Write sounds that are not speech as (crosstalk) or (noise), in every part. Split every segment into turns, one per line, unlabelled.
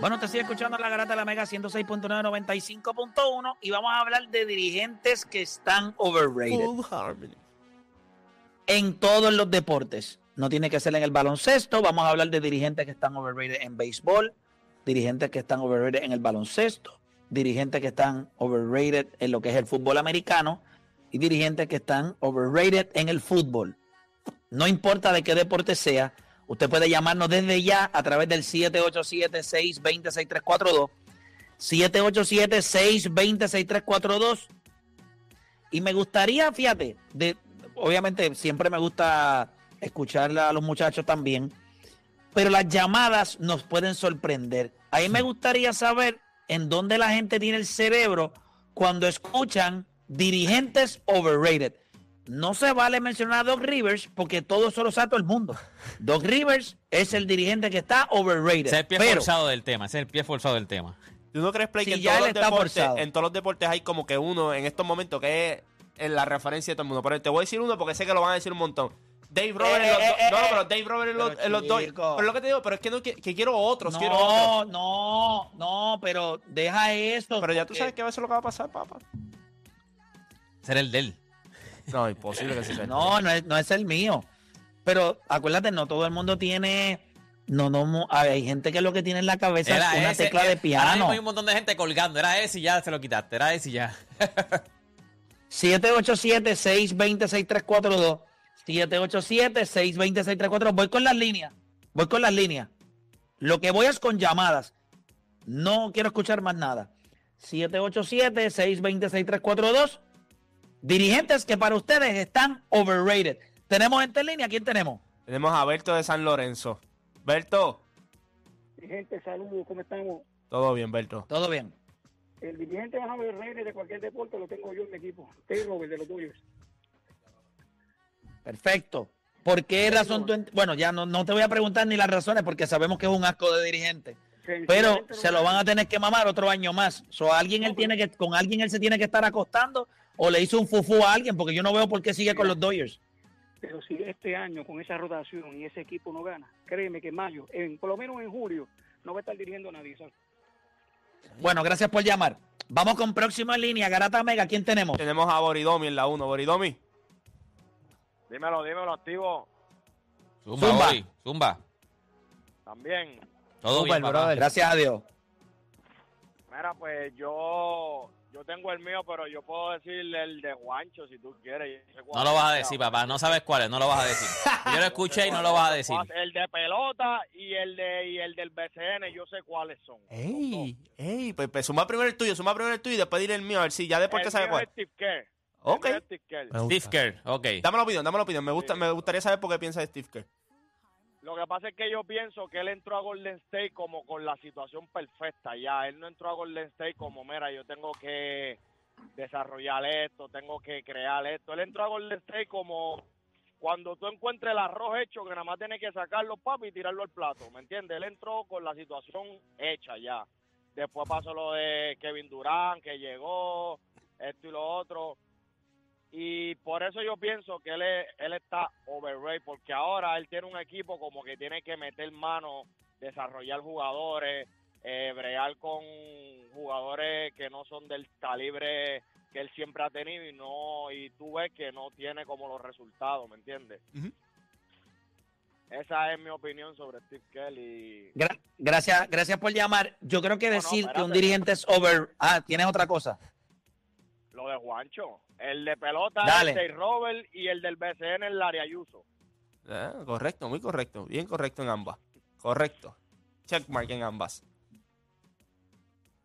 Bueno, te sigue escuchando la garata de la Mega 106.995.1 y vamos a hablar de dirigentes que están overrated. En todos los deportes. No tiene que ser en el baloncesto. Vamos a hablar de dirigentes que están overrated en béisbol, dirigentes que están overrated en el baloncesto, dirigentes que están overrated en lo que es el fútbol americano y dirigentes que están overrated en el fútbol. No importa de qué deporte sea, usted puede llamarnos desde ya a través del 787-620-6342. 787-620-6342. Y me gustaría, fíjate, de, obviamente siempre me gusta escuchar a los muchachos también, pero las llamadas nos pueden sorprender. A mí me gustaría saber en dónde la gente tiene el cerebro cuando escuchan dirigentes overrated. No se vale mencionar a Doc Rivers porque todo eso lo sabe todo el mundo. Doc Rivers es el dirigente que está overrated.
Es el pie
pero,
forzado del tema. Es el pie forzado del tema.
¿Tú no crees, Play,
Sí,
que en
ya
todos,
él
los
está
deportes, en todos los deportes hay como que uno en estos momentos que es en la referencia de todo el mundo? Pero te voy a decir uno porque sé que lo van a decir un montón. Dave Robert en los
eh, eh,
No,
eh.
pero Dave Robert en los, en los dos. Pero lo que te digo, pero es que no que, que quiero otros, quiero otros.
no, no, no, pero deja eso.
Pero ya tú sabes que a veces lo que va a pasar, papá.
Ese era el de él.
No, imposible que se (laughs) sea.
No, no es, no es el mío. Pero acuérdate, no todo el mundo tiene. No, no, hay gente que lo que tiene en la cabeza
Era
es una
ese,
tecla de piano.
hay un montón de gente colgando. Era ese y ya se lo quitaste. Era ese y ya.
787-620-6342. 787-620-6342. Voy con las líneas. Voy con las líneas. Lo que voy es con llamadas. No quiero escuchar más nada. 787-620-6342. Dirigentes que para ustedes están overrated. Tenemos gente en línea. ¿Quién tenemos?
Tenemos a Berto de San Lorenzo. Berto,
Dirigente, saludos, ¿cómo estamos?
todo bien, Berto.
Todo bien.
El dirigente más reyes de cualquier deporte lo tengo yo en mi equipo. Tay Robert de los Dodgers.
Perfecto. ¿Por qué razón tú Bueno, ya no, no te voy a preguntar ni las razones porque sabemos que es un asco de dirigente. Pero se lo van a tener que mamar otro año más. So, alguien él tiene que, con alguien él se tiene que estar acostando o le hizo un fufu a alguien porque yo no veo por qué sigue con los Dodgers.
Pero si este año con esa rotación y ese equipo no gana, créeme que en mayo, en, por lo menos en julio, no va a estar dirigiendo a nadie. ¿sabes?
Bueno, gracias por llamar. Vamos con próximo en línea, Garata Mega. ¿Quién tenemos?
Tenemos a Boridomi en la 1. Boridomi.
Dímelo, dímelo, activo.
Zumba,
Zumba.
Zumba.
También.
Todo
Super,
bien, papá.
brother. Gracias a Dios.
Mira, pues yo yo tengo el mío, pero yo puedo decirle el de Juancho si tú quieres.
No lo vas a decir, papá. No sabes cuál es. No lo vas a decir. (laughs) Yo lo escuché y no lo vas a decir.
El de pelota y el de y el del BCN, yo sé cuáles son.
Ey, ey, pues, pues suma primero el tuyo, suma primero el tuyo y después dile el mío, a ver si ya después
el
que sabe cuál.
es Steve Kerr.
Ok.
Steve Kerr.
Me gusta.
Steve Kerr. Ok.
Dame la opinión, dame la opinión. Me, gusta,
Sí.
me gustaría saber por qué piensa de Steve Kerr.
Lo que pasa es que yo pienso que él entró a Golden State como con la situación perfecta ya. Él no entró a Golden State como, mira, yo tengo que desarrollar esto, tengo que crear esto. Él entró a Golden State como cuando tú encuentres el arroz hecho, que nada más tienes que sacarlo, papi, y tirarlo al plato, ¿me entiendes? Él entró con la situación hecha ya. Después pasó lo de Kevin Durant, que llegó, esto y lo otro. Y por eso yo pienso que él, es- él está overrated, porque ahora él tiene un equipo como que tiene que meter mano, desarrollar jugadores, eh, bregar con jugadores que no son del calibre que él siempre ha tenido y no y tú ves que no tiene como los resultados, ¿me entiendes? Esa es mi opinión sobre Steve Kelly.
Gra- gracias, gracias por llamar. Yo creo que
No, no,
decir que un dirigente es over. Ah, tienes otra cosa.
Lo de Juancho, el de pelota
Dale.
es Tay Robert y el del BCN es Larry Ayuso.
Ah, correcto, muy correcto. Bien correcto en ambas. Correcto. Checkmark en ambas.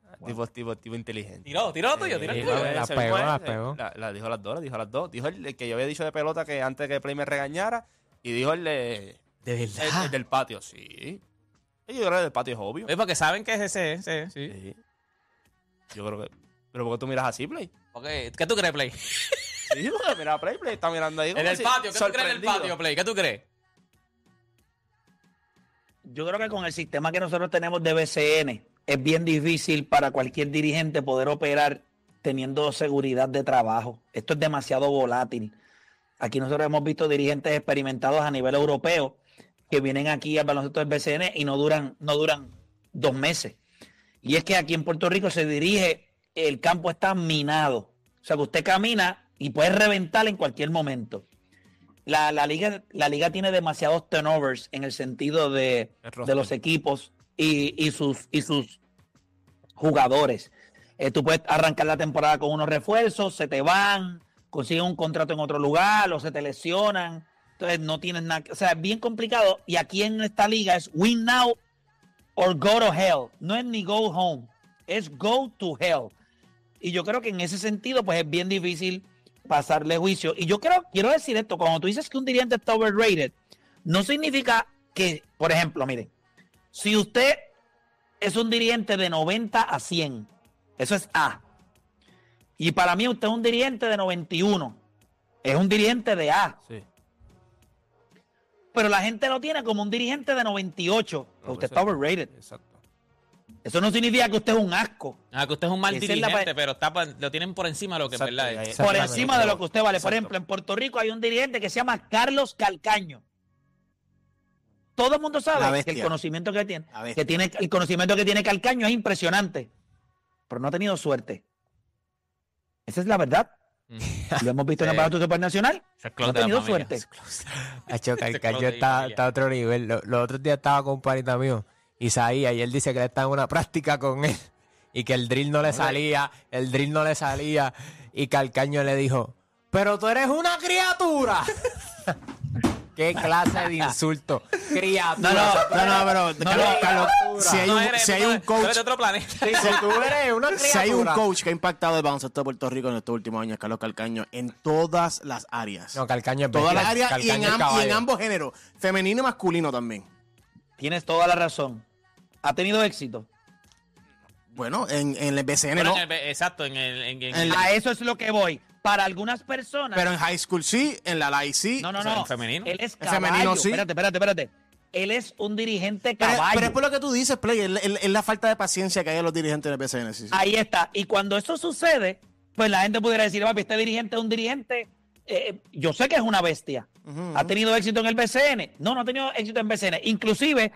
Ah, Tipo, tipo, tipo inteligente.
Tiró, tiró lo tuyo, tiró el
Eh,
tuyo.
eh,
la pegó, la
eh,
pegó.
La, la dijo las dos, la dijo las dos. Dijo el, el que yo había dicho de pelota que antes que Play me regañara. Y dijo el, de-
De
el-
verdad.
el del patio, sí. Y yo creo que el del patio es obvio.
Es porque saben que es ese, ese, sí.
Sí. Yo creo que. Pero ¿por qué tú miras así, Play?
Porque, ¿Qué tú crees, Play?
Sí, porque mira, Play, Play está mirando ahí.
En el patio, ¿qué tú crees en el patio, Play? ¿Qué tú crees?
Yo creo que con el sistema que nosotros tenemos de BCN es bien difícil para cualquier dirigente poder operar teniendo seguridad de trabajo. Esto es demasiado volátil. Aquí nosotros hemos visto dirigentes experimentados a nivel europeo que vienen aquí al baloncesto del BCN y no duran, no duran dos meses. Y es que aquí en Puerto Rico se dirige, el campo está minado. O sea que usted camina y puede reventar en cualquier momento. La, la liga, la liga tiene demasiados turnovers en el sentido de,
El
de los equipos y, y sus, y sus jugadores. Eh, tú puedes arrancar la temporada con unos refuerzos, se te van, consiguen un contrato en otro lugar o se te lesionan. Entonces no tienes nada. O sea, es bien complicado. Y aquí en esta liga es win now or go to hell. No es ni go home, es go to hell. Y yo creo que en ese sentido, pues es bien difícil pasarle juicio. Y yo creo, quiero decir esto, cuando tú dices que un dirigente está overrated, no significa que, por ejemplo, mire, si usted es un dirigente de 90 a 100, eso es A. Y para mí usted es un dirigente de 91, es un dirigente de A.
Sí.
Pero la gente lo tiene como un dirigente de 98.
No,
usted
eso-
está overrated.
Exacto.
Eso no significa que usted es un asco.
Ah, que usted es un mal
Esa es la
dirigente,
pa-
pero está pa- lo tienen por encima de lo que es
Exacto,
verdad.
y ahí-
es.
Por
Exactamente.
encima de lo que usted vale. Por
Exacto.
ejemplo, en Puerto Rico hay un dirigente que se llama Carlos Calcaño. Todo el mundo
La
sabe que
bestia.
el conocimiento que tiene,
La bestia.
que tiene, el conocimiento que tiene Calcaño es impresionante. Pero no ha tenido suerte. Esa es la verdad.
Mm.
Lo hemos visto en el
Sí. Ese es
No ha
de la
tenido
familia.
suerte.
Hacho,
Ese
Calcaño está, está a otro nivel. Lo- Los otros días estaba con un panita mío, Isaías, y él dice que él está en una práctica con él y que el drill no le salía, el drill no le salía, y Calcaño le dijo, pero tú eres una criatura. (laughs) ¿Qué clase de insulto? Criatura.
No, no,
No, no, pero Carlos, Carlos, si hay
No
un,
eres-
si hay
no
un
eres- eres
coach,
de otro planeta.
Si tú eres una criatura. (laughs)
si hay un coach que ha impactado el baloncesto de Puerto Rico en estos últimos años, Carlos Calcaño, en todas las áreas.
No, Calcaño es
todas las áreas y en, y en ambos géneros, femenino y masculino también.
Tienes toda la razón. Ha tenido éxito.
Bueno, en, en el BCN no,
en el- exacto, en el. En, en-
En
A eso es lo que voy. Para algunas personas.
pero en high school sí, en la LAI sí.
no, no,
o sea,
no.
en femenino.
Él es caballo.
femenino, sí.
Espérate, espérate, espérate. Él es un dirigente caballo.
pero es por lo que tú dices, Play, es, la falta de paciencia que hay en los dirigentes del BCN. sí, sí.
Ahí está. Y cuando eso sucede, pues la gente pudiera decir, papi, este dirigente es un dirigente. eh, yo sé que es una bestia. ¿Ha tenido éxito en el BCN? No, no ha tenido éxito en BCN. Inclusive,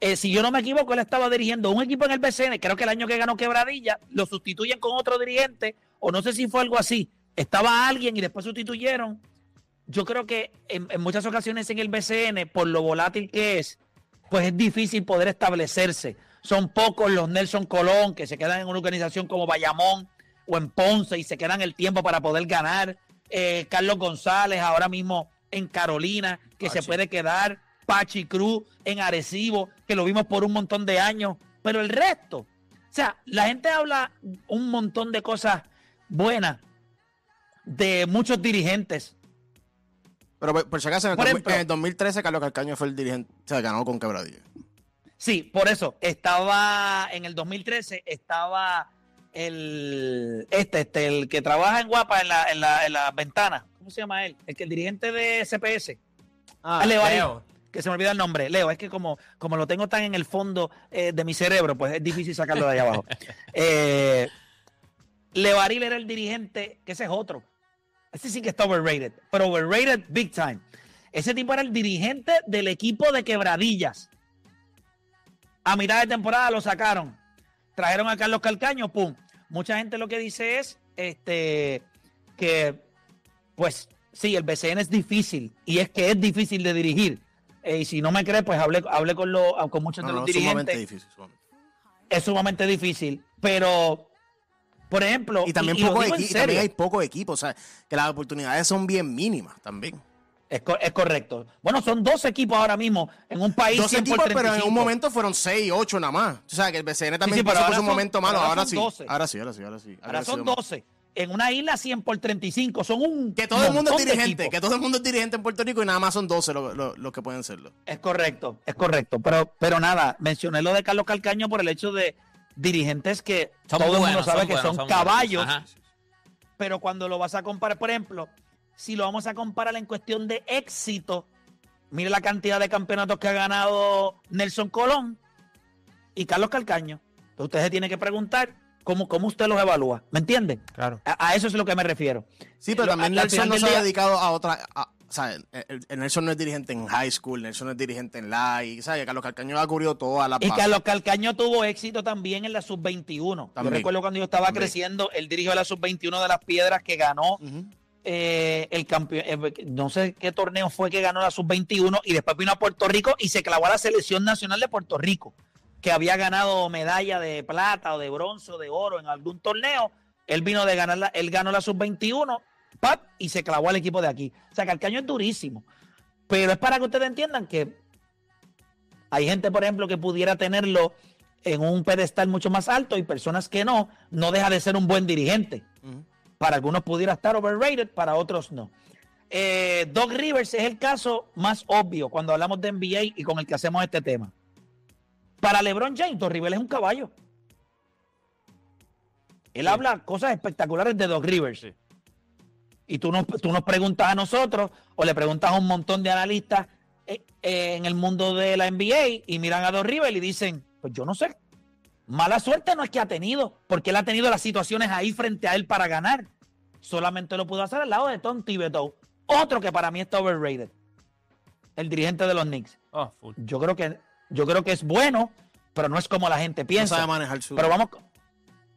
eh, si yo no me equivoco, él estaba dirigiendo un equipo en el BCN. Creo que el año que ganó Quebradilla, lo sustituyen con otro dirigente, o no sé si fue algo así. Estaba alguien y después sustituyeron. Yo creo que en, en muchas ocasiones en el BCN, por lo volátil que es, pues es difícil poder establecerse. Son pocos los Nelson Colón que se quedan en una organización como Bayamón o en Ponce y se quedan el tiempo para poder ganar. Eh, Carlos González ahora mismo en Carolina, que se
Pachi.
puede quedar. Pachi Cruz en Arecibo, que lo vimos por un montón de años. Pero el resto, o sea, la gente habla un montón de cosas buenas de muchos dirigentes.
Pero por, por si acaso, en el,
ejemplo-
en el 2013 Carlos Calcaño fue el dirigente, o sea, ganó con quebradilla.
Sí, por eso. Estaba en el 2013, estaba el este, este, el que trabaja en Guapa en la, en la, en la ventana. ¿Cómo se llama él? El que el dirigente de CPS.
Ah.
Leo. Que se me olvida el nombre. Leo, es que como, como lo tengo tan en el fondo eh, de mi cerebro, pues es difícil sacarlo de ahí abajo. (laughs) Eh, Leo Aril era el dirigente, que ese es otro. Ese sí que está overrated, pero overrated big time. Ese tipo era el dirigente del equipo de quebradillas. A mitad de temporada lo sacaron. Trajeron a Carlos Calcaño, pum. Mucha gente lo que dice es este que, pues, sí, el BCN es difícil. Y es que es difícil de dirigir. Eh, y si no me crees, pues hablé, hablé con, lo- con muchos
No,
de los
no, sumamente
dirigentes.
difícil. sumamente.
Es sumamente difícil. Pero, por ejemplo,
Y también,
lo
poco y también hay poco equipo, o sea, que las oportunidades son bien mínimas también.
Es, co- es correcto. Bueno, son dos equipos ahora mismo en un país
Dos
100 por
equipos, pero en
35.
un momento fueron 6, 8 nada más. O sea, que el BCN también
sí, pero
pasó por
ahora son-
momento malo.
ahora
Ahora,
son
sí.
12.
Ahora sí, ahora sí, ahora sí.
Ahora
ha
son
sido más.
12. En una isla 100 por 35. Son un.
Que todo el mundo es dirigente, que todo el mundo es dirigente en Puerto Rico y nada más son 12 los lo, lo que pueden serlo.
Es correcto, es correcto. Pero, pero nada, mencioné lo de Carlos Calcaño por el hecho de dirigentes que
Son
todo el mundo sabe
son
que
buenos,
son, caballos,
Ajá.
pero cuando lo vas a comparar, por ejemplo, si lo vamos a comparar en cuestión de éxito, mire la cantidad de campeonatos que ha ganado Nelson Colón y Carlos Calcaño. Entonces usted se tiene que preguntar cómo, cómo usted los evalúa. ¿Me entiende?
Claro.
A, a eso es lo que me refiero.
Sí, pero
Lo-
también Nelson no se ha dedicado a otra, a, ¿sabes? El, el Nelson no es dirigente en high school, Nelson no es dirigente en live, ¿sabes? Carlos Calcaño ha cubrido toda la
Y. Carlos Calcaño tuvo éxito también en la sub-21. Yo
También.
recuerdo cuando yo estaba
También.
creciendo, él dirigió la sub-21 de las Piedras que ganó eh, el campeón, no sé qué torneo fue que ganó la sub-21 y después vino a Puerto Rico y se clavó a la selección nacional de Puerto Rico, que había ganado medalla de plata o de bronce o de oro en algún torneo. Él vino de ganar, la- él ganó la sub-21 ¡pap! y se clavó al equipo de aquí. O sea, Calcaño es durísimo. Pero es para que ustedes entiendan que hay gente, por ejemplo, que pudiera tenerlo en un pedestal mucho más alto y personas que no, no deja de ser un buen dirigente. Para algunos pudiera estar overrated, para otros no. Eh, Doc Rivers es el caso más obvio cuando hablamos de NBA y con el que hacemos este tema. Para LeBron James, Doc Rivers es un caballo. Él habla cosas espectaculares de Doc Rivers.
Sí.
Y tú nos, tú nos preguntas a nosotros o le preguntas a un montón de analistas eh, eh, en el mundo de la NBA y miran a Doc Rivers y dicen, pues yo no sé. Mala suerte no es que ha tenido, porque él ha tenido las situaciones ahí frente a él para ganar. Solamente lo pudo hacer al lado de Tom Thibodeau, otro que para mí está overrated, el dirigente de los Knicks.
Oh, full.
Yo creo que, yo creo que es bueno, pero no es como la gente
No
piensa.
sabe manejar su,
pero vamos,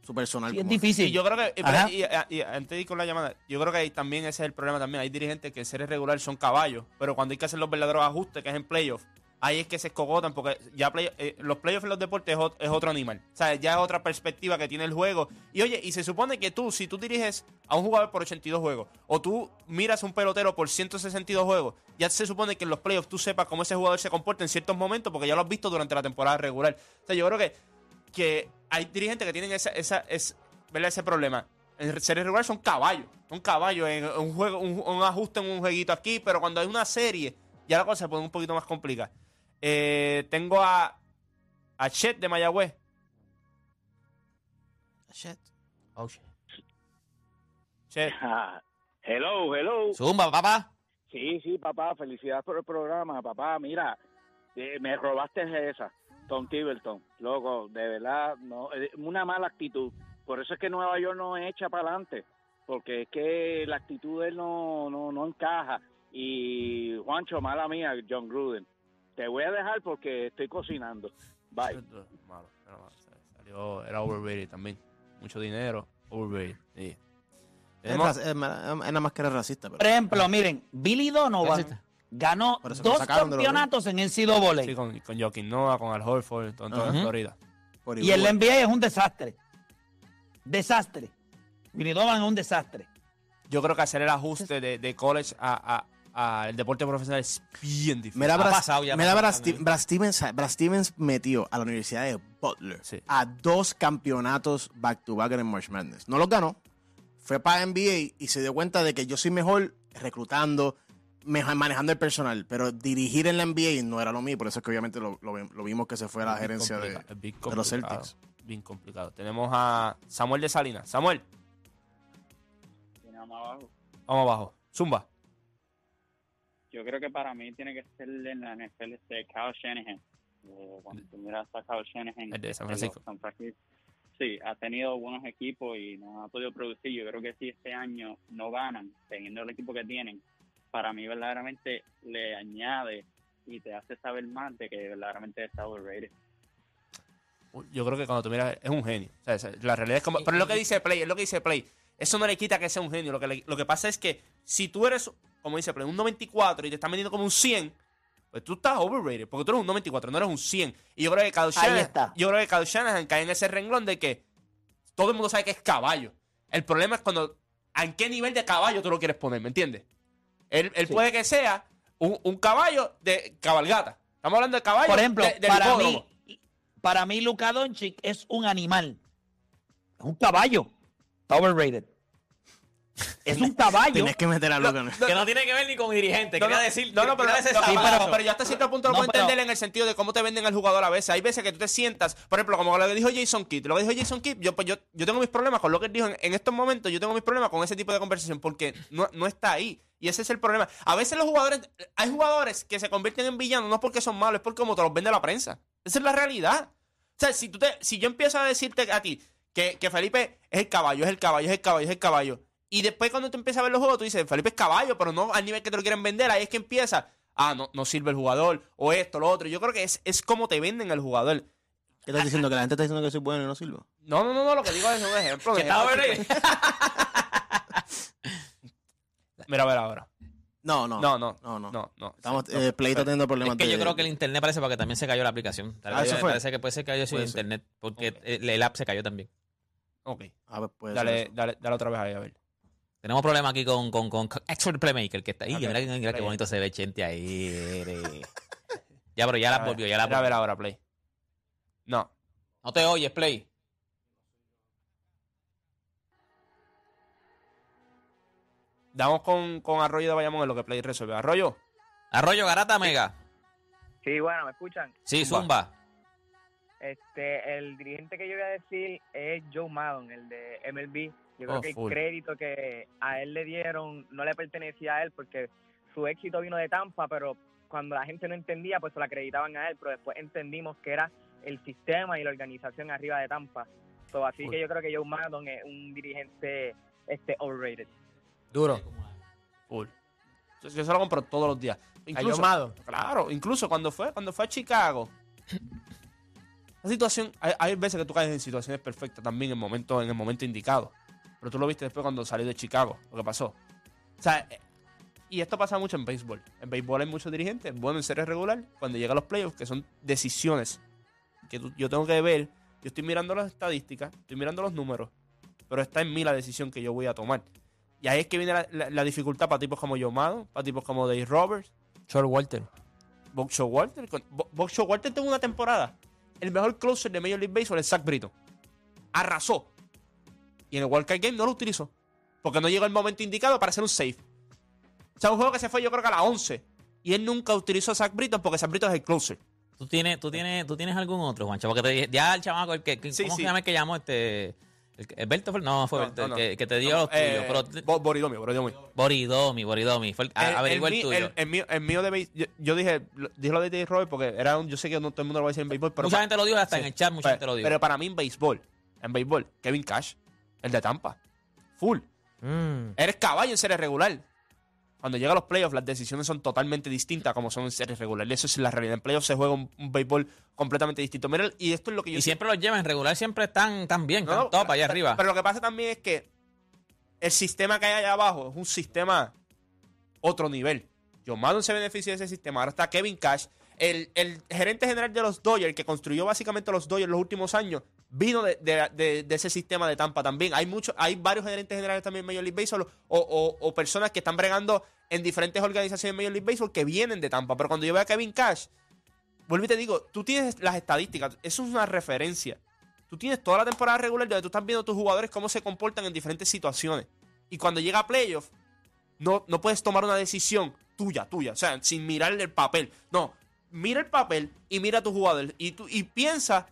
su personal.
sí, es difícil.
Y yo creo que, y-
Ajá.
y, y- y antes de ir con la llamada, yo creo que ahí también ese es el problema también. Hay dirigentes que en series regulares son caballos, pero cuando hay que hacer los verdaderos ajustes, que es en playoff, ahí es que se escogotan, porque ya eh, los playoffs en los deportes es, ot- es otro animal. O sea, ya es otra perspectiva que tiene el juego. Y oye, y se supone que tú, si tú diriges a un jugador por 82 juegos, o tú miras a un pelotero por 162 juegos, ya se supone que en los playoffs tú sepas cómo ese jugador se comporta en ciertos momentos, porque ya lo has visto durante la temporada regular. O sea, yo creo que que hay dirigentes que tienen esa, esa, es, ¿verdad? ese problema. En series regulares son caballos. Son caballos en un juego, un, un ajuste en un jueguito aquí, pero cuando hay una serie, ya la cosa se pone un poquito más complicada. Eh, tengo a, a Chet de Mayagüez.
Shit.
Oh, shit. Chet.
Ah, hello, hello.
Zumba, papá.
Sí, sí, papá, felicidades por el programa, papá. Mira, eh, me robaste esa, Tom Tiberton. Loco, de verdad, no, eh, una mala actitud. Por eso es que Nueva York no echa para adelante, porque es que la actitud de él no, no, no encaja. Y Juancho, mala mía, John Gruden. Te voy a dejar porque estoy cocinando. Bye.
Malo, era malo. Salió, era overrated también. Mucho dinero, overrated. Sí.
Es, nada más que era racista.
Por ejemplo, miren, Billy Donovan
Racista.
ganó dos campeonatos en el CWA.
sí, con, con Joaquín Noah, con Al Horford, con toda. Florida.
por
Y el. NBA es un desastre. Desastre. Billy Donovan es un desastre.
Yo creo que hacer el ajuste de, de college a, a- a el deporte profesional es bien difícil.
Mira,
Ha
Brad,
pasado ya,
mira
pasado
Brad, Brad Stevens, Brad Stevens metió a la Universidad de Butler
Sí.
a dos campeonatos back to back en el March Madness. No los ganó, fue para NBA y se dio cuenta de que yo soy mejor reclutando, mejor manejando el personal, pero dirigir en la NBA no era lo mío, por eso es que obviamente lo, lo- lo vimos que se fue a la gerencia de, los Celtics.
Bien complicado. Tenemos a Samuel de Salinas. Samuel, vamos abajo. Zumba.
Yo creo que para mí tiene que ser en la NFL este Kyle Shanahan. Eh, cuando tú miras a Kyle Shanahan
El de San Francisco.
San Francisco, sí, ha tenido buenos equipos y no ha podido producir. Yo creo que si este año no ganan, teniendo el equipo que tienen, para mí verdaderamente le añade y te hace saber más de que verdaderamente está overrated.
Yo creo que cuando tú miras, es un genio. O sea, esa- la realidad es como. Pero es lo que dice Play, es lo que dice Play. Eso no le quita que sea un genio. Lo que, le- lo que pasa es que si tú eres, como dice Play, un 94 y te están vendiendo como un 100, pues tú estás overrated. Porque tú eres un 94, no eres un 100. Y yo creo que Kyle Shanahan,
está.
yo creo que Kyle Shanahan cae en ese renglón de que todo el mundo sabe que es caballo. El problema es cuando. ¿En qué nivel de caballo tú lo quieres poner? ¿Me entiendes? Él, él
Sí.
puede que sea un, un caballo de cabalgata. Estamos hablando de caballo.
Por ejemplo,
de- del
para
hipódromo.
mí, para mí Luka Doncic es un animal. Es un caballo. Está overrated. Es un caballo.
Tienes que meter a Luka.
No,
Que no tiene que ver ni con dirigente.
No,
Quería
no,
decir.
no, no, pero,
ese
no, sí, pero, pero yo hasta cierto punto lo
No,
puedo
pero-
entender en el sentido de cómo te venden al jugador a veces. Hay veces que tú te sientas, por ejemplo, como lo que dijo Jason Kidd. Lo que dijo Jason Kidd, yo, pues yo, yo tengo mis problemas con lo que él dijo en, en estos momentos. Yo tengo mis problemas con ese tipo de conversación porque no, no está ahí. Y ese es el problema. A veces los jugadores, hay jugadores que se convierten en villanos no porque son malos, es porque como te los vende la prensa. Esa es la realidad. O sea, si, tú te, si yo empiezo a decirte a ti que, que Felipe es el caballo, es el caballo, es el caballo, es el caballo, Y después cuando tú empiezas a ver los juegos, tú dices, Felipe es caballo, pero no al nivel que te lo quieren vender. Ahí es que empieza, ah, no, no sirve el jugador, o esto, lo otro. Yo creo que es, es como te venden el jugador.
¿Qué estás diciendo? ¿Que la gente está diciendo que soy bueno y no sirvo?
No, no, no, no, lo que digo es un ejemplo.
Estaba
ejemplo. (laughs) Mira, a ver ahora.
No, no.
No, no,
No, no.
no, no.
Estamos,
No.
eh, Play está teniendo problemas
Es que
de-
yo creo que el internet parece porque también se cayó la aplicación. Tal
Ah,
vez
¿eso
me
fue?
parece que puede ser que haya sido internet, porque el app se cayó también.
Ok,
A ver, puede ser
dale, dale, dale otra vez ahí, a ver.
Tenemos problemas aquí con, con, con Expert Playmaker, que está ahí. Mira, que- mira qué bonito se ve Chente ahí. (laughs) ya, pero ya la
A
volvió, ya la
mira, A ver
volvió.
ahora, Play. No.
No te oyes, Play.
Damos con, con Arroyo de Bayamón en lo que Play resuelve. Arroyo.
Arroyo Garata Mega.
Sí, bueno, ¿me escuchan?
Sí,
Zumba.
Este, el dirigente que yo voy a decir es Joe Maddon, el de MLB. Yo creo
Oh,
que
full.
el crédito que a él le dieron no le pertenecía a él porque su éxito vino de Tampa, pero cuando la gente no entendía, pues se lo acreditaban a él, pero después entendimos que era el sistema y la organización arriba de Tampa. So, así
Full.
que yo creo que Joe Maddon es un dirigente este overrated.
Duro.
Full. Yo, yo se lo compro todos los días. Incluso. Claro, incluso cuando fue, cuando fue a Chicago. La situación, hay, hay veces que tú caes en situaciones perfectas también en, momento, en el momento indicado. Pero tú lo viste después cuando salió de Chicago, lo que pasó. O sea, eh, y esto pasa mucho en béisbol. En béisbol hay muchos dirigentes, bueno, en serie regular, cuando llegan los playoffs, que son decisiones que tú- yo tengo que ver. Yo estoy mirando las estadísticas, estoy mirando los números, pero está en mí la decisión que yo voy a tomar. Y ahí es que viene la, la- la dificultad para tipos como Joe Maddon, para tipos como Dave Roberts,
Short Walter.
Bob Walter. Con- Bo- Bob Walter tuvo una temporada. El mejor closer de Major League Baseball es Zach Britton. Arrasó. Y en el World Cup Game no lo utilizó. Porque no llegó el momento indicado para hacer un save. O sea, un juego que se fue yo creo que a las 11. Y él nunca utilizó a Zach Britton porque Zach Britton es el closer.
¿Tú tienes, tú, tienes, ¿Tú tienes algún otro, Juancho? Porque te ya el chamaco, el que, que-
Sí,
¿cómo
sí.
se llama el que llamó? Este, el, ¿Alberto fue? No, fue
No,
Alberto,
no,
el
no.
que, que te dio los tuyos.
eh,
pero,
Bo- Boridomio, Boridomio.
Boridomi, Boridomi. Fue el,
El-
el,
mío-
tuyo.
el- el mío, el mío de base- yo, yo dije, dije lo de Dave Roberts porque era un, yo sé que no todo el mundo lo va a decir en béisbol, pero
mucha gente lo dijo, hasta
Sí.
en el chat mucha
Pero-
gente lo dijo.
Pero para mí en béisbol, en béisbol, Kevin Cash, el de Tampa, full.
Mm.
Eres caballo en serie regular. Cuando llega a los playoffs, las decisiones son totalmente distintas como son en series regulares. Eso es la realidad. En playoffs se juega un, un béisbol completamente distinto. Mira, y esto es lo que yo
y siempre los llevan en regular, siempre están, están bien,
No,
top
pero-
allá arriba.
Pero lo que pasa también es que el sistema que hay allá abajo es un sistema otro nivel. John Madden se beneficia de ese sistema. Ahora está Kevin Cash. El, el gerente general de los Dodgers, que construyó básicamente los Dodgers los últimos años, vino de, ese sistema de Tampa también. Hay muchos, hay varios gerentes generales también en Major League Baseball o personas que están bregando en diferentes organizaciones de Major League Baseball que vienen de Tampa. Pero cuando yo veo a Kevin Cash, vuelvo y te digo, tú tienes las estadísticas, eso es una referencia. Tú tienes toda la temporada regular donde tú estás viendo a tus jugadores cómo se comportan en diferentes situaciones. Y cuando llega a playoff, no, no puedes tomar una decisión tuya, tuya, o sea, sin mirar el papel. No, mira el papel y mira a tus jugadores. Y, tú, y piensa,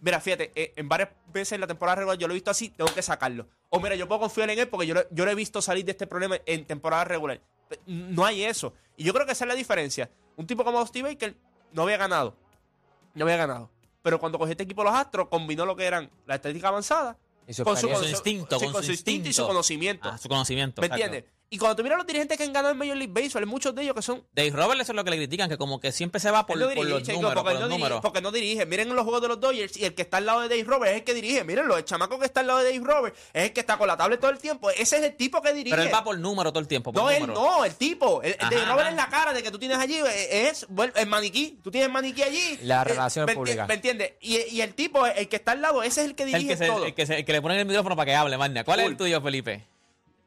mira, fíjate, eh, en varias veces en la temporada regular yo lo he visto así, tengo que sacarlo. O mira, yo puedo confiar en él porque yo lo, yo lo he visto salir de este problema en temporada regular. No hay eso. Y yo creo que esa es la diferencia. Un tipo como Steve Baker no había ganado. No había ganado. Pero cuando cogió este equipo los Astros, combinó lo que eran la estética avanzada con su.
Con su instinto,
sí,
con su
instinto y su conocimiento.
Ah, su conocimiento.
¿Me entiendes? Y cuando tú miras los dirigentes que han ganado en Major League Baseball, hay muchos de ellos que son.
Dave Roberts eso es lo que le critican, que como que siempre se va por,
no
por
dirige,
los
chico,
números,
porque,
por los
no dirige,
números.
porque no dirige. Miren los juegos de los Dodgers y el que está al lado de Dave Roberts es el que dirige. Mírenlo, el chamaco que está al lado de Dave Roberts es el que está con la tablet todo el tiempo. Ese es el tipo que dirige.
Pero él va por número todo el tiempo. Por
No, él no, el tipo. El, el Dave Roberts es la cara de que tú tienes allí. eh, Es bueno, el maniquí. Tú tienes el maniquí allí.
La
Eh,
relación
¿me,
pública.
¿Me entiendes? Y, y el tipo, el que está al lado, ese es el que
El
dirige
que, se-
todo.
el, que se- el que le ponen el micrófono para que hable, Magna. ¿Cuál es el tuyo, Felipe?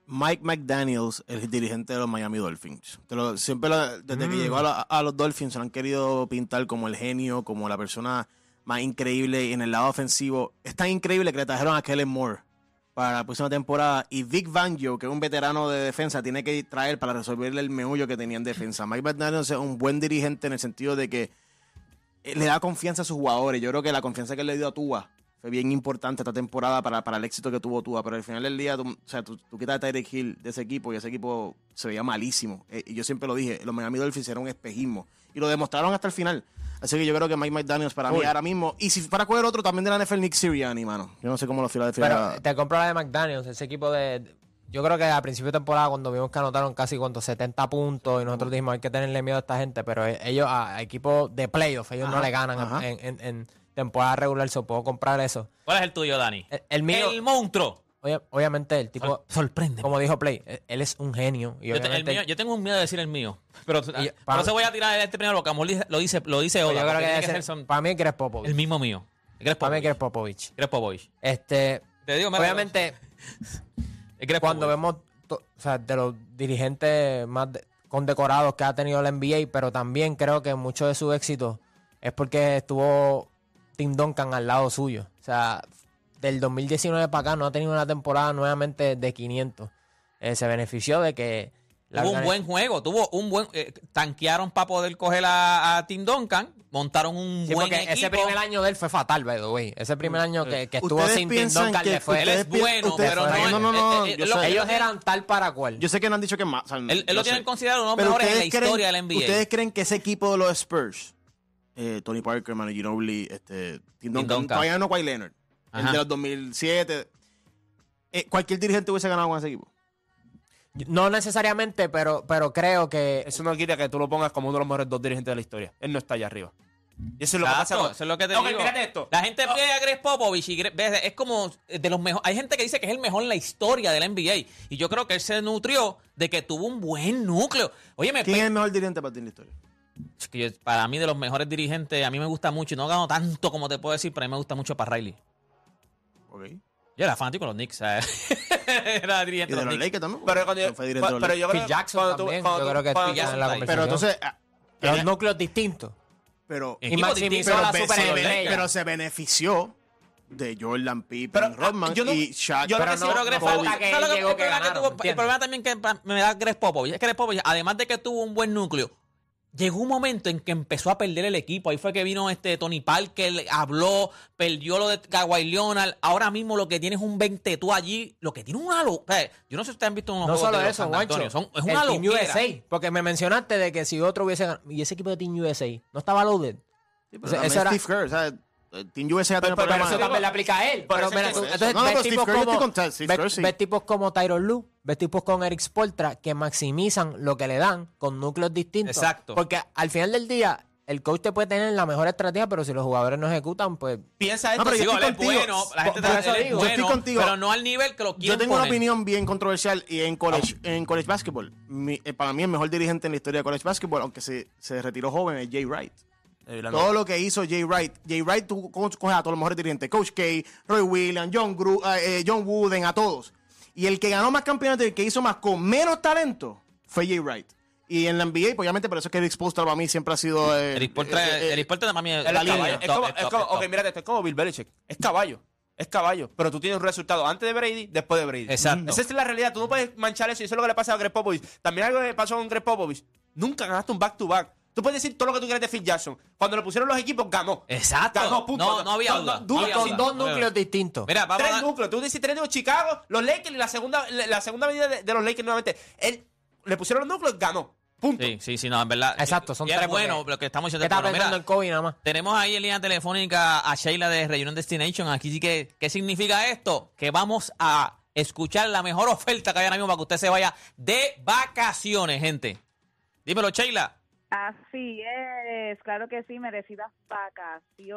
Mike McDaniels, el dirigente de los Miami Dolphins. Te lo- siempre desde que llegó a, la- a los Dolphins se lo han querido pintar como el genio, como la persona más increíble y en el lado ofensivo. Es tan increíble que le trajeron a Kellen Moore para la próxima temporada y Vic Fangio, que es un veterano de defensa, tiene que traer para resolverle el meullo que tenía en defensa. Mike McDaniels es un buen dirigente en el sentido de que eh, le da confianza a sus jugadores. Yo creo que la confianza que él le dio a Tua fue bien importante esta temporada para, para el éxito que tuvo Tua. Pero al final del día, tú, o sea, tú, tú quitas a Tyreek Hill de ese equipo y ese equipo se veía malísimo. Eh, y yo siempre lo dije, los Miami Dolphins eran un espejismo. Y lo demostraron hasta el final. Así que yo creo que Mike McDaniels para mí ahora mismo. Y si para coger otro también de la NFL, Nick Sirianni, mano. Yo no sé cómo lo Philadelphia.
Pero te compro la de McDaniels, ese equipo de. yo creo que a principio de temporada, cuando vimos que anotaron casi cuántos 70 puntos, y nosotros dijimos hay que tenerle miedo a esta gente, pero e- ellos, a, a equipos de playoff, ellos no le ganan en, en- en temporada regular, se puedo comprar eso.
¿Cuál es el tuyo, Dani?
El, el mío,
El monstruo.
obvia- obviamente, el tipo,
Sor- sorprende.
como dijo Play, él- él es un genio. Y
Yo, te- el
obviamente,
mío- yo tengo un miedo de decir el mío. Pero
Y-
no se voy a tirar este primero porque amor dice- lo dice, lo dice
pues
Oda.
yo creo
porque
que
tiene
debe
que
ser-
ser son-
para mí, Greg Popovich.
el mismo mío.
Para mí,
Popovich.
Greg Popovich.
Popovich.
Este,
Te digo, mira,
obviamente, (laughs)
es Greg
cuando
Popovich.
vemos to- o sea, de los dirigentes más de- condecorados que ha tenido la NBA, pero también creo que mucho de su éxito es porque estuvo Tim Duncan al lado suyo. O sea, del 2019 para acá no ha tenido una temporada nuevamente de 500. Eh, se benefició de que... la
Tuvo un buen juego, tuvo un buen. eh, tanquearon para poder coger a, a Tim Duncan, montaron un
Sí,
buen
porque
equipo.
ese primer año de él fue fatal, by the way. Ese primer año que, que estuvo sin Tim Duncan
que-
le fue...
Él es bueno, pero no,
no, no, no,
eh, eh, lo-
sé.
Ellos eran tal para cual.
Yo sé que no han dicho que más. o sea,
Él, lo tienen considerado uno de los
Pero
mejores en la historia
creen-
de la NBA.
¿Ustedes creen que ese equipo de los Spurs, eh, Tony Parker, Manu Ginobili, este, Tim Duncan, todavía no Kawhi Leonard, el
Ajá.
de los 2007, eh, cualquier dirigente hubiese ganado con ese equipo?
No necesariamente, pero, pero creo que...
Eso no quita que tú lo pongas como uno de los mejores dos dirigentes de la historia. Él no está allá arriba. Y eso es lo que
Exacto,
pasa con-
eso es lo que te digo.
esto.
La gente ve a Greg Popovich y Greg- es como de los mejores. Hay gente que dice que es el mejor en la historia de la NBA. Y yo creo que él se nutrió de que tuvo un buen núcleo. Oye, me
¿Quién es el mejor dirigente para ti en la historia?
Es que yo- para mí, de los mejores dirigentes, a mí me gusta mucho. Y no gano tanto como te puedo decir, pero a mí me gusta mucho para Riley.
Ok.
Yo era fanático de los Knicks. ¿sabes? (laughs) era
Y
dirigente
de
de
los
los Knicks.
Lakers también.
Pero cuando yo,
los
pero
Lakers.
yo creo
Jackson
cuando tú-
también,
cuando
yo creo que Phil Jackson en la
Pero
Pero entonces, ah,
Pero
era-
núcleos distintos.
pero,
Y maximizó
distinto.
la
pero,
super
se,
estrella.
pero se benefició de Jordan Pippen,
Pero, ah,
Rodman
yo no-
y Shaq.
yo
Pero no-
creo
Pero Greg Popovich-
falta que
¿sabes
él
lo que-
llegó
el
que
problema que
ganaron,
tuvo- El
¿entiendes?
problema también que me da Greg Popovich es que Greg Popovich, además de que tuvo un buen núcleo, llegó un momento en que empezó a perder el equipo. Ahí fue que vino este Tony Parker, habló, perdió lo de Kawhi Leonard. Ahora mismo lo que tiene es un 20 tú allí. Lo que tiene una locura. Yo no sé si ustedes han visto unos
No
juegos
solo
de
eso,
San Antonio. Son- es una
el Team. USA. Porque me mencionaste de que si otro hubiese ganado. Y ese equipo de Team USA no estaba loaded.
Sí, pero
eso era-
Steve Kerr, o sea, el Team USA
Pero- pero
Pero eso también le aplica a él. Pero mira, entonces
no, no,
ves
pero Steve
tipos
Kerr, yo estoy
como,
con Steve
ves-
Kerr, sí.
ves tipos como Tyron Lue, ves tipos con Eric Spoltra que maximizan lo que le dan con núcleos distintos.
Exacto.
Porque al final del día, el coach te puede tener la mejor estrategia, pero si los jugadores no ejecutan, pues
Piensa esto.
No, pero yo
Digo,
estoy
él es
contigo.
bueno, la gente
Por
te-
eso digo.
Yo estoy contigo.
pero no al nivel que lo
Yo
quieren
tengo una opinión bien controversial y en college, en college basketball, mi- eh, para mí el mejor dirigente en la historia de college basketball, aunque se, se retiró joven, es Jay Wright.
Eh,
Todo lo que hizo Jay Wright, Jay Wright tú co- coges a todos los mejores dirigentes, Coach K, Roy Williams, John, Gru- eh, eh, John Wooden, a todos. Y el que ganó más campeonatos y el que hizo más con menos talento fue Jay Wright. Y en la NBA, pues, obviamente, por eso es que Eric Spoelstra para mí siempre ha sido... eh,
Eric Porter,
eh, eh,
Eric Porter para mí es
la línea.
Es como, es como- ok, mírate, esto es como Bill Belichick. Es caballo. Es caballo. Pero tú tienes un resultado antes de Brady, después de Brady.
Exacto.
Esa es la realidad. Tú no puedes manchar eso. Y eso es lo que le pasa a Greg Popovich. También algo que pasó con Greg Popovich. Nunca ganaste un back-to-back. Tú puedes decir todo lo que tú quieras de Phil Jackson. Cuando le pusieron los equipos, ganó.
Exacto.
Ganó, punto.
No, no había duda.
no,
No
duda,
había
con
duda.
dos núcleos distintos.
Mira, vamos
Tres
a...
núcleos. Tú dices tres de Chicago, los Lakers y la segunda, la, la segunda medida de, de los Lakers nuevamente. Él le pusieron los núcleos, ganó. Punto.
Sí, sí, sí, no, en verdad.
Exacto, son
y es
tres
bueno lo que estamos
¿Qué
diciendo.
estás
Bueno, mira,
en Kobe nada más?
tenemos ahí en línea telefónica a Sheila de Reunion Destination. Aquí sí que, ¿qué significa esto? Que vamos a escuchar la mejor oferta que hay ahora mismo para que usted se vaya de vacaciones, gente. Dímelo, Sheila.
Así es, claro que sí, merecidas vacaciones.